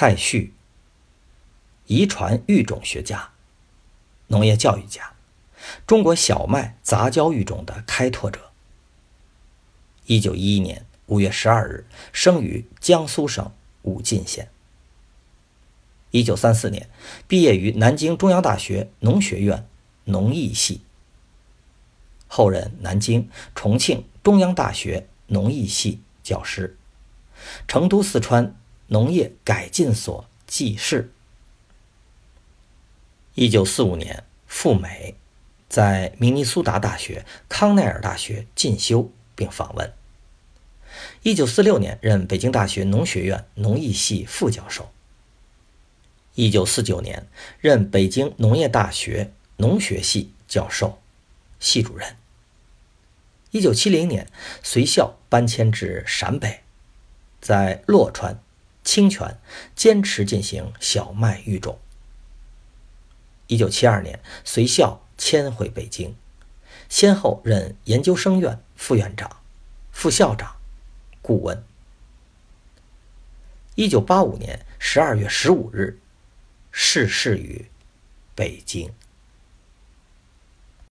蔡旭，遗传育种学家，农业教育家，中国小麦杂交育种的开拓者。一九一一年五月十二日生于江苏省武进县。一九三四年毕业于南京中央大学农学院农艺系，后任南京、重庆中央大学农艺系教师，成都、四川。农业改进所技士。一九四五年赴美，在明尼苏达大学、康奈尔大学进修并访问。一九四六年任北京大学农学院农艺系副教授。一九四九年任北京农业大学农学系教授、系主任。一九七零年随校搬迁至陕北，在洛川。清泉坚持进行小麦育种。一九七二年随校迁回北京，先后任研究生院副院长、副校长、顾问。一九八五年十二月十五日逝世于北京。